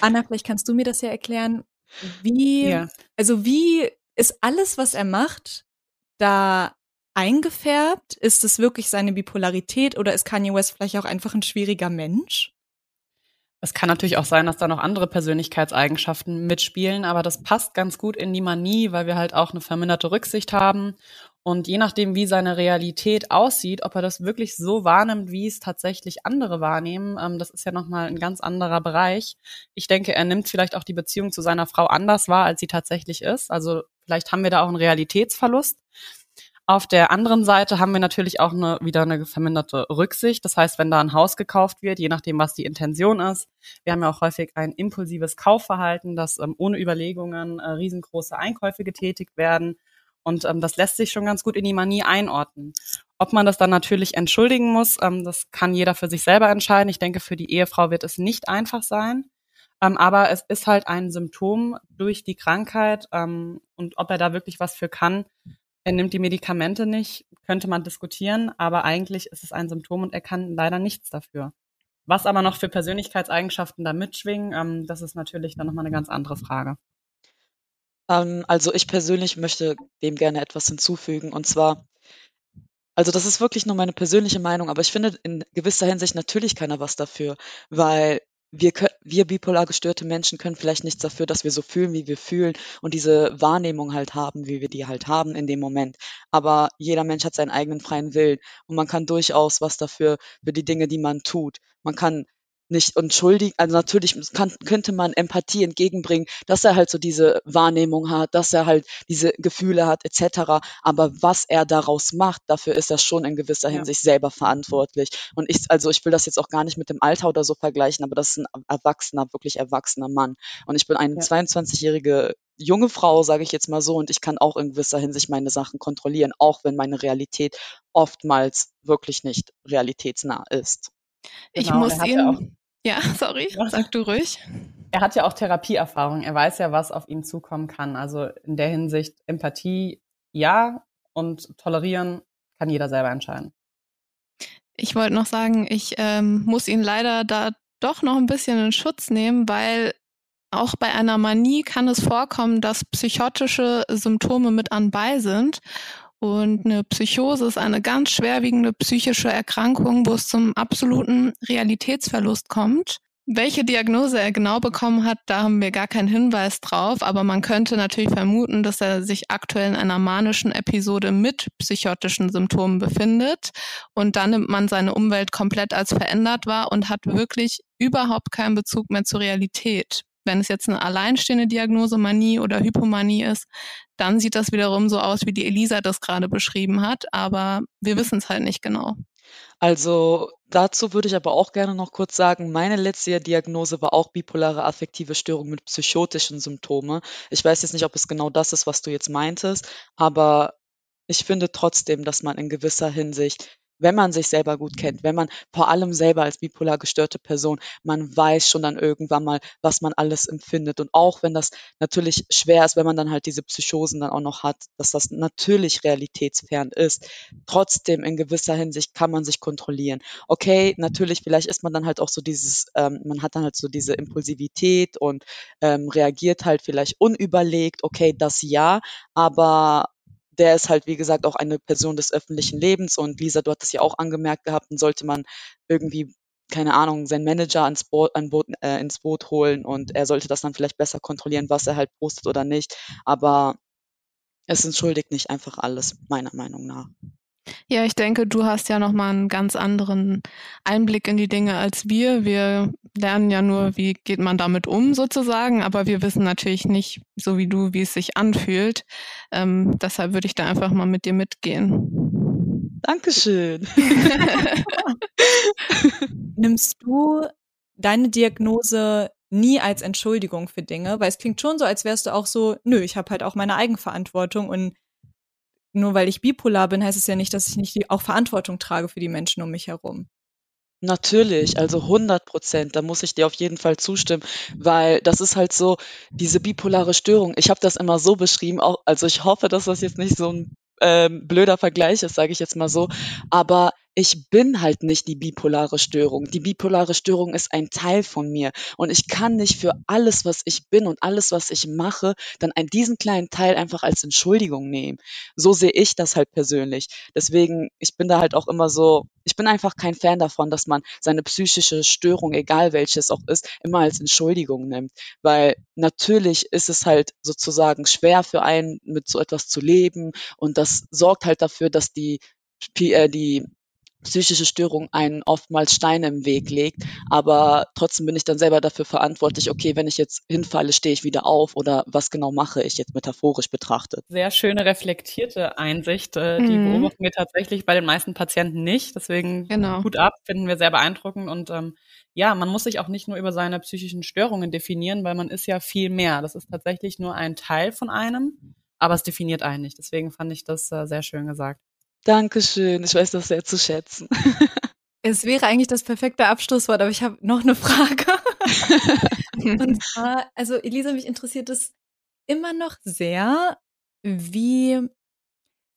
Speaker 1: Anna, vielleicht kannst du mir das ja erklären. Wie, ja. also wie ist alles, was er macht, da eingefärbt? Ist es wirklich seine Bipolarität oder ist Kanye West vielleicht auch einfach ein schwieriger Mensch?
Speaker 3: Es kann natürlich auch sein, dass da noch andere Persönlichkeitseigenschaften mitspielen, aber das passt ganz gut in die Manie, weil wir halt auch eine verminderte Rücksicht haben. Und je nachdem, wie seine Realität aussieht, ob er das wirklich so wahrnimmt, wie es tatsächlich andere wahrnehmen, ähm, das ist ja nochmal ein ganz anderer Bereich. Ich denke, er nimmt vielleicht auch die Beziehung zu seiner Frau anders wahr, als sie tatsächlich ist. Also vielleicht haben wir da auch einen Realitätsverlust. Auf der anderen Seite haben wir natürlich auch eine, wieder eine verminderte Rücksicht. Das heißt, wenn da ein Haus gekauft wird, je nachdem, was die Intention ist, wir haben ja auch häufig ein impulsives Kaufverhalten, dass ähm, ohne Überlegungen äh, riesengroße Einkäufe getätigt werden. Und ähm, das lässt sich schon ganz gut in die Manie einordnen. Ob man das dann natürlich entschuldigen muss, ähm, das kann jeder für sich selber entscheiden. Ich denke, für die Ehefrau wird es nicht einfach sein. Ähm, aber es ist halt ein Symptom durch die Krankheit. Ähm, und ob er da wirklich was für kann, er nimmt die Medikamente nicht, könnte man diskutieren, aber eigentlich ist es ein Symptom und er kann leider nichts dafür. Was aber noch für Persönlichkeitseigenschaften da mitschwingen, ähm, das ist natürlich dann nochmal eine ganz andere Frage.
Speaker 4: Ähm, also ich persönlich möchte dem gerne etwas hinzufügen und zwar, also das ist wirklich nur meine persönliche Meinung, aber ich finde in gewisser Hinsicht natürlich keiner was dafür, weil wir, wir bipolar gestörte Menschen können vielleicht nichts dafür, dass wir so fühlen, wie wir fühlen und diese Wahrnehmung halt haben, wie wir die halt haben in dem Moment. Aber jeder Mensch hat seinen eigenen freien Willen und man kann durchaus was dafür, für die Dinge, die man tut. Man kann nicht entschuldigen, also natürlich kann, könnte man Empathie entgegenbringen, dass er halt so diese Wahrnehmung hat, dass er halt diese Gefühle hat, etc. Aber was er daraus macht, dafür ist er schon in gewisser Hinsicht ja. selber verantwortlich. Und ich, also ich will das jetzt auch gar nicht mit dem Alter oder so vergleichen, aber das ist ein erwachsener, wirklich erwachsener Mann. Und ich bin eine ja. 22-jährige junge Frau, sage ich jetzt mal so, und ich kann auch in gewisser Hinsicht meine Sachen kontrollieren, auch wenn meine Realität oftmals wirklich nicht realitätsnah ist.
Speaker 2: Ich genau, muss ihn. Ja, ja, sorry, sag du ruhig.
Speaker 3: Er hat ja auch Therapieerfahrung. Er weiß ja, was auf ihn zukommen kann. Also in der Hinsicht Empathie ja und tolerieren kann jeder selber entscheiden.
Speaker 2: Ich wollte noch sagen, ich ähm, muss ihn leider da doch noch ein bisschen in Schutz nehmen, weil auch bei einer Manie kann es vorkommen, dass psychotische Symptome mit anbei sind. Und eine Psychose ist eine ganz schwerwiegende psychische Erkrankung, wo es zum absoluten Realitätsverlust kommt. Welche Diagnose er genau bekommen hat, da haben wir gar keinen Hinweis drauf, aber man könnte natürlich vermuten, dass er sich aktuell in einer manischen Episode mit psychotischen Symptomen befindet und dann nimmt man seine Umwelt komplett als verändert wahr und hat wirklich überhaupt keinen Bezug mehr zur Realität. Wenn es jetzt eine alleinstehende Diagnose Manie oder Hypomanie ist, dann sieht das wiederum so aus, wie die Elisa das gerade beschrieben hat, aber wir wissen es halt nicht genau.
Speaker 4: Also dazu würde ich aber auch gerne noch kurz sagen, meine letzte Diagnose war auch bipolare affektive Störung mit psychotischen Symptomen. Ich weiß jetzt nicht, ob es genau das ist, was du jetzt meintest, aber ich finde trotzdem, dass man in gewisser Hinsicht wenn man sich selber gut kennt, wenn man vor allem selber als bipolar gestörte Person, man weiß schon dann irgendwann mal, was man alles empfindet. Und auch wenn das natürlich schwer ist, wenn man dann halt diese Psychosen dann auch noch hat, dass das natürlich realitätsfern ist, trotzdem in gewisser Hinsicht kann man sich kontrollieren. Okay, natürlich, vielleicht ist man dann halt auch so dieses, ähm, man hat dann halt so diese Impulsivität und ähm, reagiert halt vielleicht unüberlegt, okay, das ja, aber der ist halt, wie gesagt, auch eine Person des öffentlichen Lebens und Lisa, du hattest ja auch angemerkt gehabt, dann sollte man irgendwie, keine Ahnung, seinen Manager ans Boot, an Boot, äh, ins Boot holen und er sollte das dann vielleicht besser kontrollieren, was er halt postet oder nicht. Aber es entschuldigt nicht einfach alles, meiner Meinung nach.
Speaker 2: Ja, ich denke, du hast ja nochmal einen ganz anderen Einblick in die Dinge als wir. Wir lernen ja nur, wie geht man damit um sozusagen, aber wir wissen natürlich nicht, so wie du, wie es sich anfühlt. Ähm, deshalb würde ich da einfach mal mit dir mitgehen.
Speaker 4: Dankeschön.
Speaker 1: Nimmst du deine Diagnose nie als Entschuldigung für Dinge? Weil es klingt schon so, als wärst du auch so, nö, ich habe halt auch meine Eigenverantwortung und nur weil ich bipolar bin, heißt es ja nicht, dass ich nicht die, auch Verantwortung trage für die Menschen um mich herum.
Speaker 4: Natürlich, also 100 Prozent, da muss ich dir auf jeden Fall zustimmen, weil das ist halt so diese bipolare Störung. Ich habe das immer so beschrieben, auch, also ich hoffe, dass das jetzt nicht so ein ähm, blöder Vergleich ist, sage ich jetzt mal so, aber ich bin halt nicht die bipolare Störung. Die bipolare Störung ist ein Teil von mir und ich kann nicht für alles, was ich bin und alles, was ich mache, dann einen, diesen kleinen Teil einfach als Entschuldigung nehmen. So sehe ich das halt persönlich. Deswegen, ich bin da halt auch immer so, ich bin einfach kein Fan davon, dass man seine psychische Störung, egal welches auch ist, immer als Entschuldigung nimmt. Weil natürlich ist es halt sozusagen schwer für einen, mit so etwas zu leben und das sorgt halt dafür, dass die äh, die psychische Störung einen oftmals Steine im Weg legt. Aber trotzdem bin ich dann selber dafür verantwortlich, okay, wenn ich jetzt hinfalle, stehe ich wieder auf oder was genau mache ich jetzt metaphorisch betrachtet.
Speaker 3: Sehr schöne reflektierte Einsicht. Äh, die mhm. beobachten wir tatsächlich bei den meisten Patienten nicht. Deswegen genau. gut ab, finden wir sehr beeindruckend. Und ähm, ja, man muss sich auch nicht nur über seine psychischen Störungen definieren, weil man ist ja viel mehr. Das ist tatsächlich nur ein Teil von einem, aber es definiert einen nicht. Deswegen fand ich das äh, sehr schön gesagt.
Speaker 4: Dankeschön, ich weiß das sehr zu schätzen.
Speaker 1: Es wäre eigentlich das perfekte Abschlusswort, aber ich habe noch eine Frage. Und zwar, also Elisa, mich interessiert es immer noch sehr, wie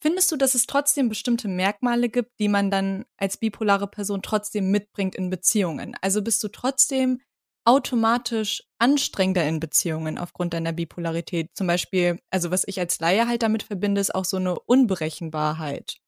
Speaker 1: findest du, dass es trotzdem bestimmte Merkmale gibt, die man dann als bipolare Person trotzdem mitbringt in Beziehungen? Also bist du trotzdem automatisch anstrengender in Beziehungen aufgrund deiner Bipolarität? Zum Beispiel, also was ich als Laie halt damit verbinde, ist auch so eine Unberechenbarkeit.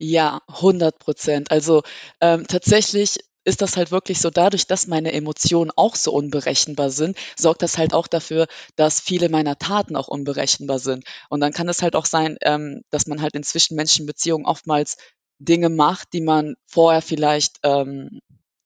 Speaker 4: Ja, 100 Prozent. Also, ähm, tatsächlich ist das halt wirklich so, dadurch, dass meine Emotionen auch so unberechenbar sind, sorgt das halt auch dafür, dass viele meiner Taten auch unberechenbar sind. Und dann kann es halt auch sein, ähm, dass man halt in zwischenmenschlichen Beziehungen oftmals Dinge macht, die man vorher vielleicht ähm,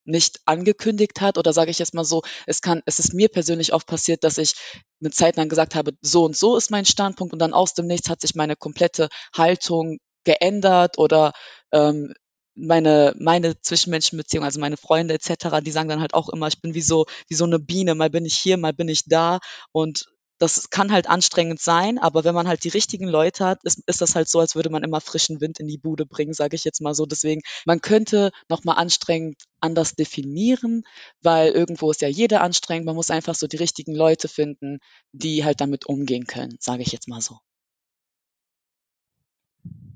Speaker 4: nicht angekündigt hat oder sage ich jetzt mal so, es kann, es ist mir persönlich oft passiert, dass ich eine Zeit lang gesagt habe, so und so ist mein Standpunkt und dann aus dem Nichts hat sich meine komplette Haltung geändert oder ähm, meine, meine Zwischenmenschenbeziehung, also meine Freunde etc., die sagen dann halt auch immer, ich bin wie so, wie so eine Biene, mal bin ich hier, mal bin ich da und das kann halt anstrengend sein, aber wenn man halt die richtigen Leute hat, ist, ist das halt so, als würde man immer frischen Wind in die Bude bringen, sage ich jetzt mal so. Deswegen, man könnte nochmal anstrengend anders definieren, weil irgendwo ist ja jeder anstrengend. Man muss einfach so die richtigen Leute finden, die halt damit umgehen können, sage ich jetzt mal so.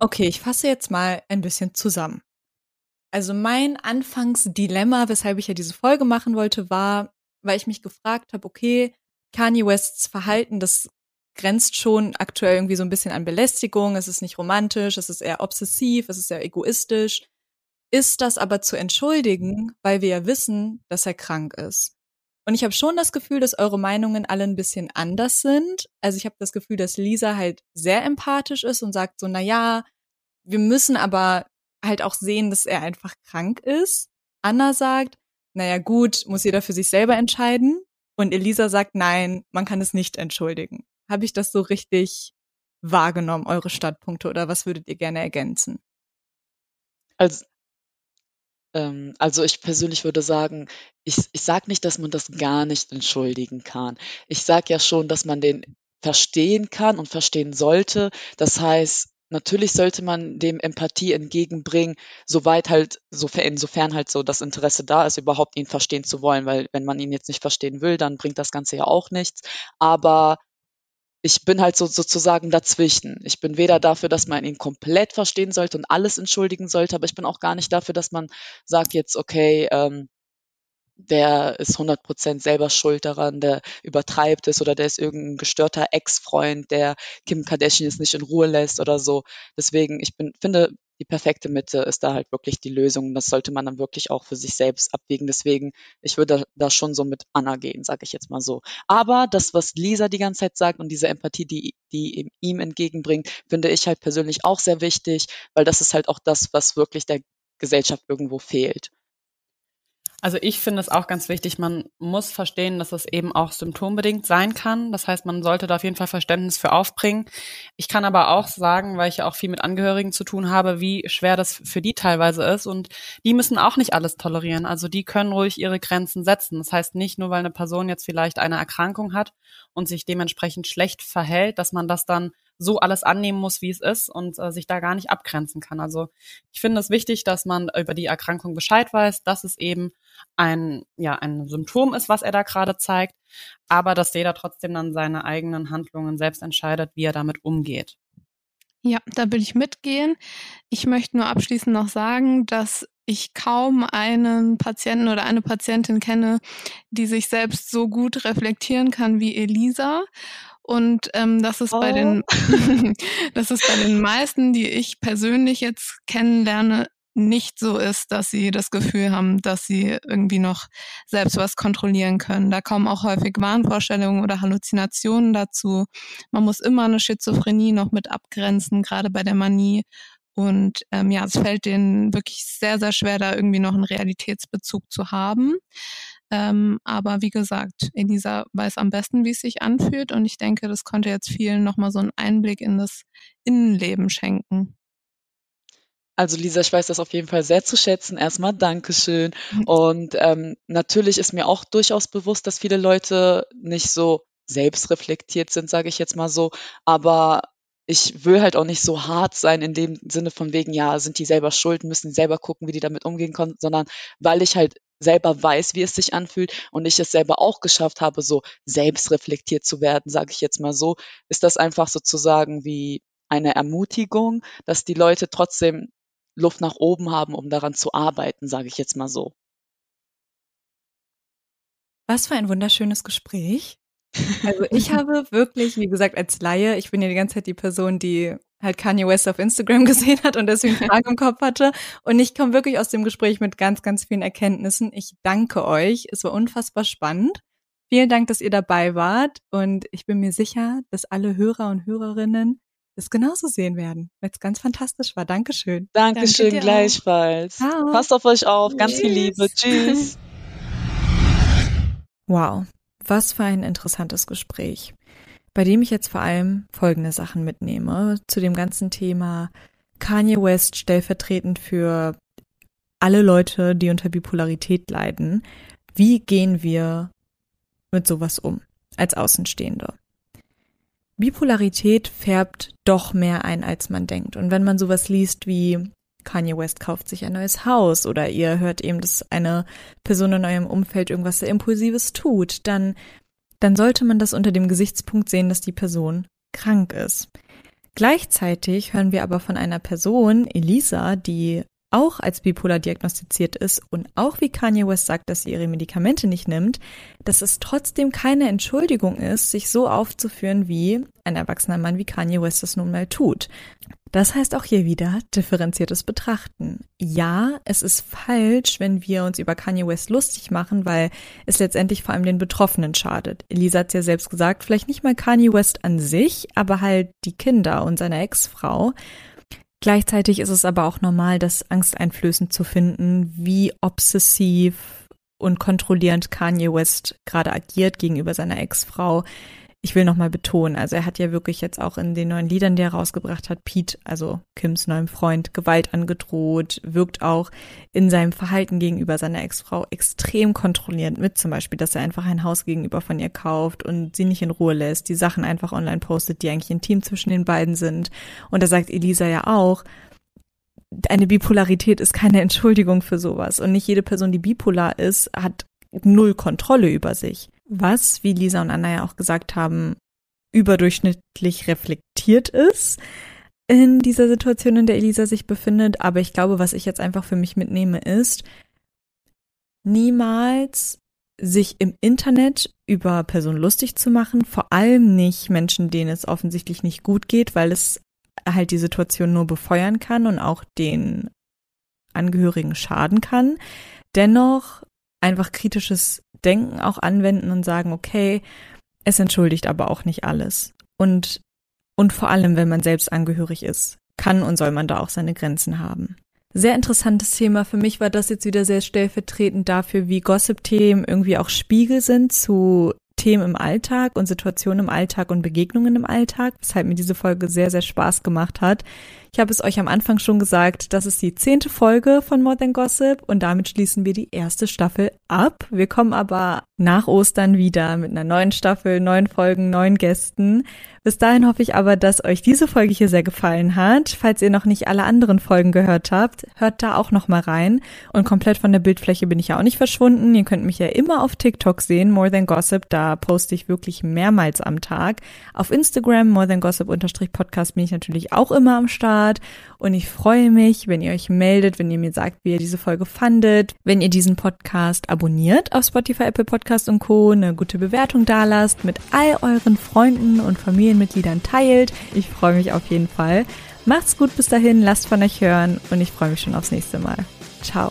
Speaker 1: Okay, ich fasse jetzt mal ein bisschen zusammen. Also mein Anfangsdilemma, weshalb ich ja diese Folge machen wollte, war, weil ich mich gefragt habe, okay, Kanye Wests Verhalten, das grenzt schon aktuell irgendwie so ein bisschen an Belästigung, es ist nicht romantisch, es ist eher obsessiv, es ist sehr egoistisch. Ist das aber zu entschuldigen, weil wir ja wissen, dass er krank ist? Und ich habe schon das Gefühl, dass eure Meinungen alle ein bisschen anders sind. Also ich habe das Gefühl, dass Lisa halt sehr empathisch ist und sagt so, na ja, wir müssen aber halt auch sehen, dass er einfach krank ist. Anna sagt, naja gut, muss jeder für sich selber entscheiden. und Elisa sagt, nein, man kann es nicht entschuldigen. Habe ich das so richtig wahrgenommen, eure Standpunkte, oder was würdet ihr gerne ergänzen?
Speaker 4: Also, ähm, also ich persönlich würde sagen, ich, ich sage nicht, dass man das gar nicht entschuldigen kann. Ich sage ja schon, dass man den verstehen kann und verstehen sollte. Das heißt, natürlich sollte man dem Empathie entgegenbringen, soweit halt, insofern halt so das Interesse da ist, überhaupt ihn verstehen zu wollen, weil wenn man ihn jetzt nicht verstehen will, dann bringt das Ganze ja auch nichts. Aber ich bin halt so sozusagen dazwischen. Ich bin weder dafür, dass man ihn komplett verstehen sollte und alles entschuldigen sollte, aber ich bin auch gar nicht dafür, dass man sagt jetzt, okay, ähm, der ist 100% selber schuld daran, der übertreibt es oder der ist irgendein gestörter Ex-Freund, der Kim Kardashian jetzt nicht in Ruhe lässt oder so. Deswegen, ich bin, finde, die perfekte Mitte ist da halt wirklich die Lösung. Das sollte man dann wirklich auch für sich selbst abwägen. Deswegen, ich würde da schon so mit Anna gehen, sage ich jetzt mal so. Aber das, was Lisa die ganze Zeit sagt und diese Empathie, die, die ihm entgegenbringt, finde ich halt persönlich auch sehr wichtig, weil das ist halt auch das, was wirklich der Gesellschaft irgendwo fehlt.
Speaker 3: Also ich finde es auch ganz wichtig, man muss verstehen, dass es eben auch symptombedingt sein kann. Das heißt, man sollte da auf jeden Fall Verständnis für aufbringen. Ich kann aber auch sagen, weil ich ja auch viel mit Angehörigen zu tun habe, wie schwer das für die teilweise ist. Und die müssen auch nicht alles tolerieren. Also die können ruhig ihre Grenzen setzen. Das heißt nicht nur, weil eine Person jetzt vielleicht eine Erkrankung hat und sich dementsprechend schlecht verhält, dass man das dann so alles annehmen muss, wie es ist und äh, sich da gar nicht abgrenzen kann. Also ich finde es wichtig, dass man über die Erkrankung Bescheid weiß, dass es eben ein, ja, ein Symptom ist, was er da gerade zeigt, aber dass jeder trotzdem dann seine eigenen Handlungen selbst entscheidet, wie er damit umgeht.
Speaker 2: Ja, da will ich mitgehen. Ich möchte nur abschließend noch sagen, dass ich kaum einen Patienten oder eine Patientin kenne, die sich selbst so gut reflektieren kann wie Elisa. Und ähm, das ist oh. bei den das ist bei den meisten, die ich persönlich jetzt kennenlerne, nicht so ist, dass sie das Gefühl haben, dass sie irgendwie noch selbst was kontrollieren können. Da kommen auch häufig Wahnvorstellungen oder Halluzinationen dazu. Man muss immer eine Schizophrenie noch mit abgrenzen, gerade bei der Manie. Und ähm, ja, es fällt denen wirklich sehr, sehr schwer, da irgendwie noch einen Realitätsbezug zu haben. Ähm, aber wie gesagt, Elisa weiß am besten, wie es sich anfühlt. Und ich denke, das konnte jetzt vielen nochmal so einen Einblick in das Innenleben schenken.
Speaker 4: Also Lisa, ich weiß das auf jeden Fall sehr zu schätzen. Erstmal Dankeschön. Und ähm, natürlich ist mir auch durchaus bewusst, dass viele Leute nicht so selbstreflektiert sind, sage ich jetzt mal so. Aber ich will halt auch nicht so hart sein in dem Sinne von wegen, ja, sind die selber schuld, müssen die selber gucken, wie die damit umgehen können, sondern weil ich halt selber weiß, wie es sich anfühlt und ich es selber auch geschafft habe, so selbstreflektiert zu werden, sage ich jetzt mal so, ist das einfach sozusagen wie eine Ermutigung, dass die Leute trotzdem Luft nach oben haben, um daran zu arbeiten, sage ich jetzt mal so.
Speaker 1: Was für ein wunderschönes Gespräch. Also ich habe wirklich, wie gesagt, als Laie, ich bin ja die ganze Zeit die Person, die halt Kanye West auf Instagram gesehen hat und deswegen Fragen im Kopf hatte. Und ich komme wirklich aus dem Gespräch mit ganz, ganz vielen Erkenntnissen. Ich danke euch. Es war unfassbar spannend. Vielen Dank, dass ihr dabei wart. Und ich bin mir sicher, dass alle Hörer und Hörerinnen das genauso sehen werden, weil es ganz fantastisch war. Dankeschön.
Speaker 4: Dankeschön, Danke gleichfalls. Ciao. Passt auf euch auf. Ganz Tschüss. viel Liebe. Tschüss.
Speaker 1: Wow, was für ein interessantes Gespräch bei dem ich jetzt vor allem folgende Sachen mitnehme zu dem ganzen Thema Kanye West stellvertretend für alle Leute, die unter Bipolarität leiden. Wie gehen wir mit sowas um als Außenstehende? Bipolarität färbt doch mehr ein, als man denkt. Und wenn man sowas liest wie Kanye West kauft sich ein neues Haus oder ihr hört eben, dass eine Person in eurem Umfeld irgendwas sehr Impulsives tut, dann dann sollte man das unter dem Gesichtspunkt sehen, dass die Person krank ist. Gleichzeitig hören wir aber von einer Person, Elisa, die auch als bipolar diagnostiziert ist und auch wie Kanye West sagt, dass sie ihre Medikamente nicht nimmt, dass es trotzdem keine Entschuldigung ist, sich so aufzuführen, wie ein erwachsener Mann wie Kanye West es nun mal tut. Das heißt auch hier wieder differenziertes Betrachten. Ja, es ist falsch, wenn wir uns über Kanye West lustig machen, weil es letztendlich vor allem den Betroffenen schadet. Elisa hat ja selbst gesagt, vielleicht nicht mal Kanye West an sich, aber halt die Kinder und seine Ex-Frau. Gleichzeitig ist es aber auch normal, das angsteinflößend zu finden, wie obsessiv und kontrollierend Kanye West gerade agiert gegenüber seiner Ex-Frau ich will nochmal betonen, also er hat ja wirklich jetzt auch in den neuen Liedern, die er rausgebracht hat, Pete, also Kims neuem Freund, Gewalt angedroht, wirkt auch in seinem Verhalten gegenüber seiner Ex-Frau extrem kontrollierend mit, zum Beispiel, dass er einfach ein Haus gegenüber von ihr kauft und sie nicht in Ruhe lässt, die Sachen einfach online postet, die eigentlich intim zwischen den beiden sind. Und da sagt Elisa ja auch, eine Bipolarität ist keine Entschuldigung für sowas. Und nicht jede Person, die bipolar ist, hat null Kontrolle über sich was, wie Lisa und Anna ja auch gesagt haben, überdurchschnittlich reflektiert ist in dieser Situation, in der Elisa sich befindet. Aber ich glaube, was ich jetzt einfach für mich mitnehme, ist, niemals sich im Internet über Personen lustig zu machen, vor allem nicht Menschen, denen es offensichtlich nicht gut geht, weil es halt die Situation nur befeuern kann und auch den Angehörigen schaden kann. Dennoch einfach kritisches Denken auch anwenden und sagen, okay, es entschuldigt aber auch nicht alles. Und, und vor allem, wenn man selbst angehörig ist, kann und soll man da auch seine Grenzen haben. Sehr interessantes Thema. Für mich war das jetzt wieder sehr stellvertretend dafür, wie Gossip-Themen irgendwie auch Spiegel sind zu Themen im Alltag und Situationen im Alltag und Begegnungen im Alltag, weshalb mir diese Folge sehr, sehr Spaß gemacht hat. Ich habe es euch am Anfang schon gesagt, das ist die zehnte Folge von More Than Gossip und damit schließen wir die erste Staffel ab. Wir kommen aber nach Ostern wieder mit einer neuen Staffel, neuen Folgen, neuen Gästen. Bis dahin hoffe ich aber, dass euch diese Folge hier sehr gefallen hat. Falls ihr noch nicht alle anderen Folgen gehört habt, hört da auch noch mal rein. Und komplett von der Bildfläche bin ich ja auch nicht verschwunden. Ihr könnt mich ja immer auf TikTok sehen, More Than Gossip. Da poste ich wirklich mehrmals am Tag. Auf Instagram, More Than Gossip Podcast bin ich natürlich auch immer am Start. Und ich freue mich, wenn ihr euch meldet, wenn ihr mir sagt, wie ihr diese Folge fandet, wenn ihr diesen Podcast abonniert auf Spotify, Apple Podcast und Co., eine gute Bewertung dalasst, mit all euren Freunden und Familienmitgliedern teilt. Ich freue mich auf jeden Fall. Macht's gut bis dahin, lasst von euch hören und ich freue mich schon aufs nächste Mal. Ciao.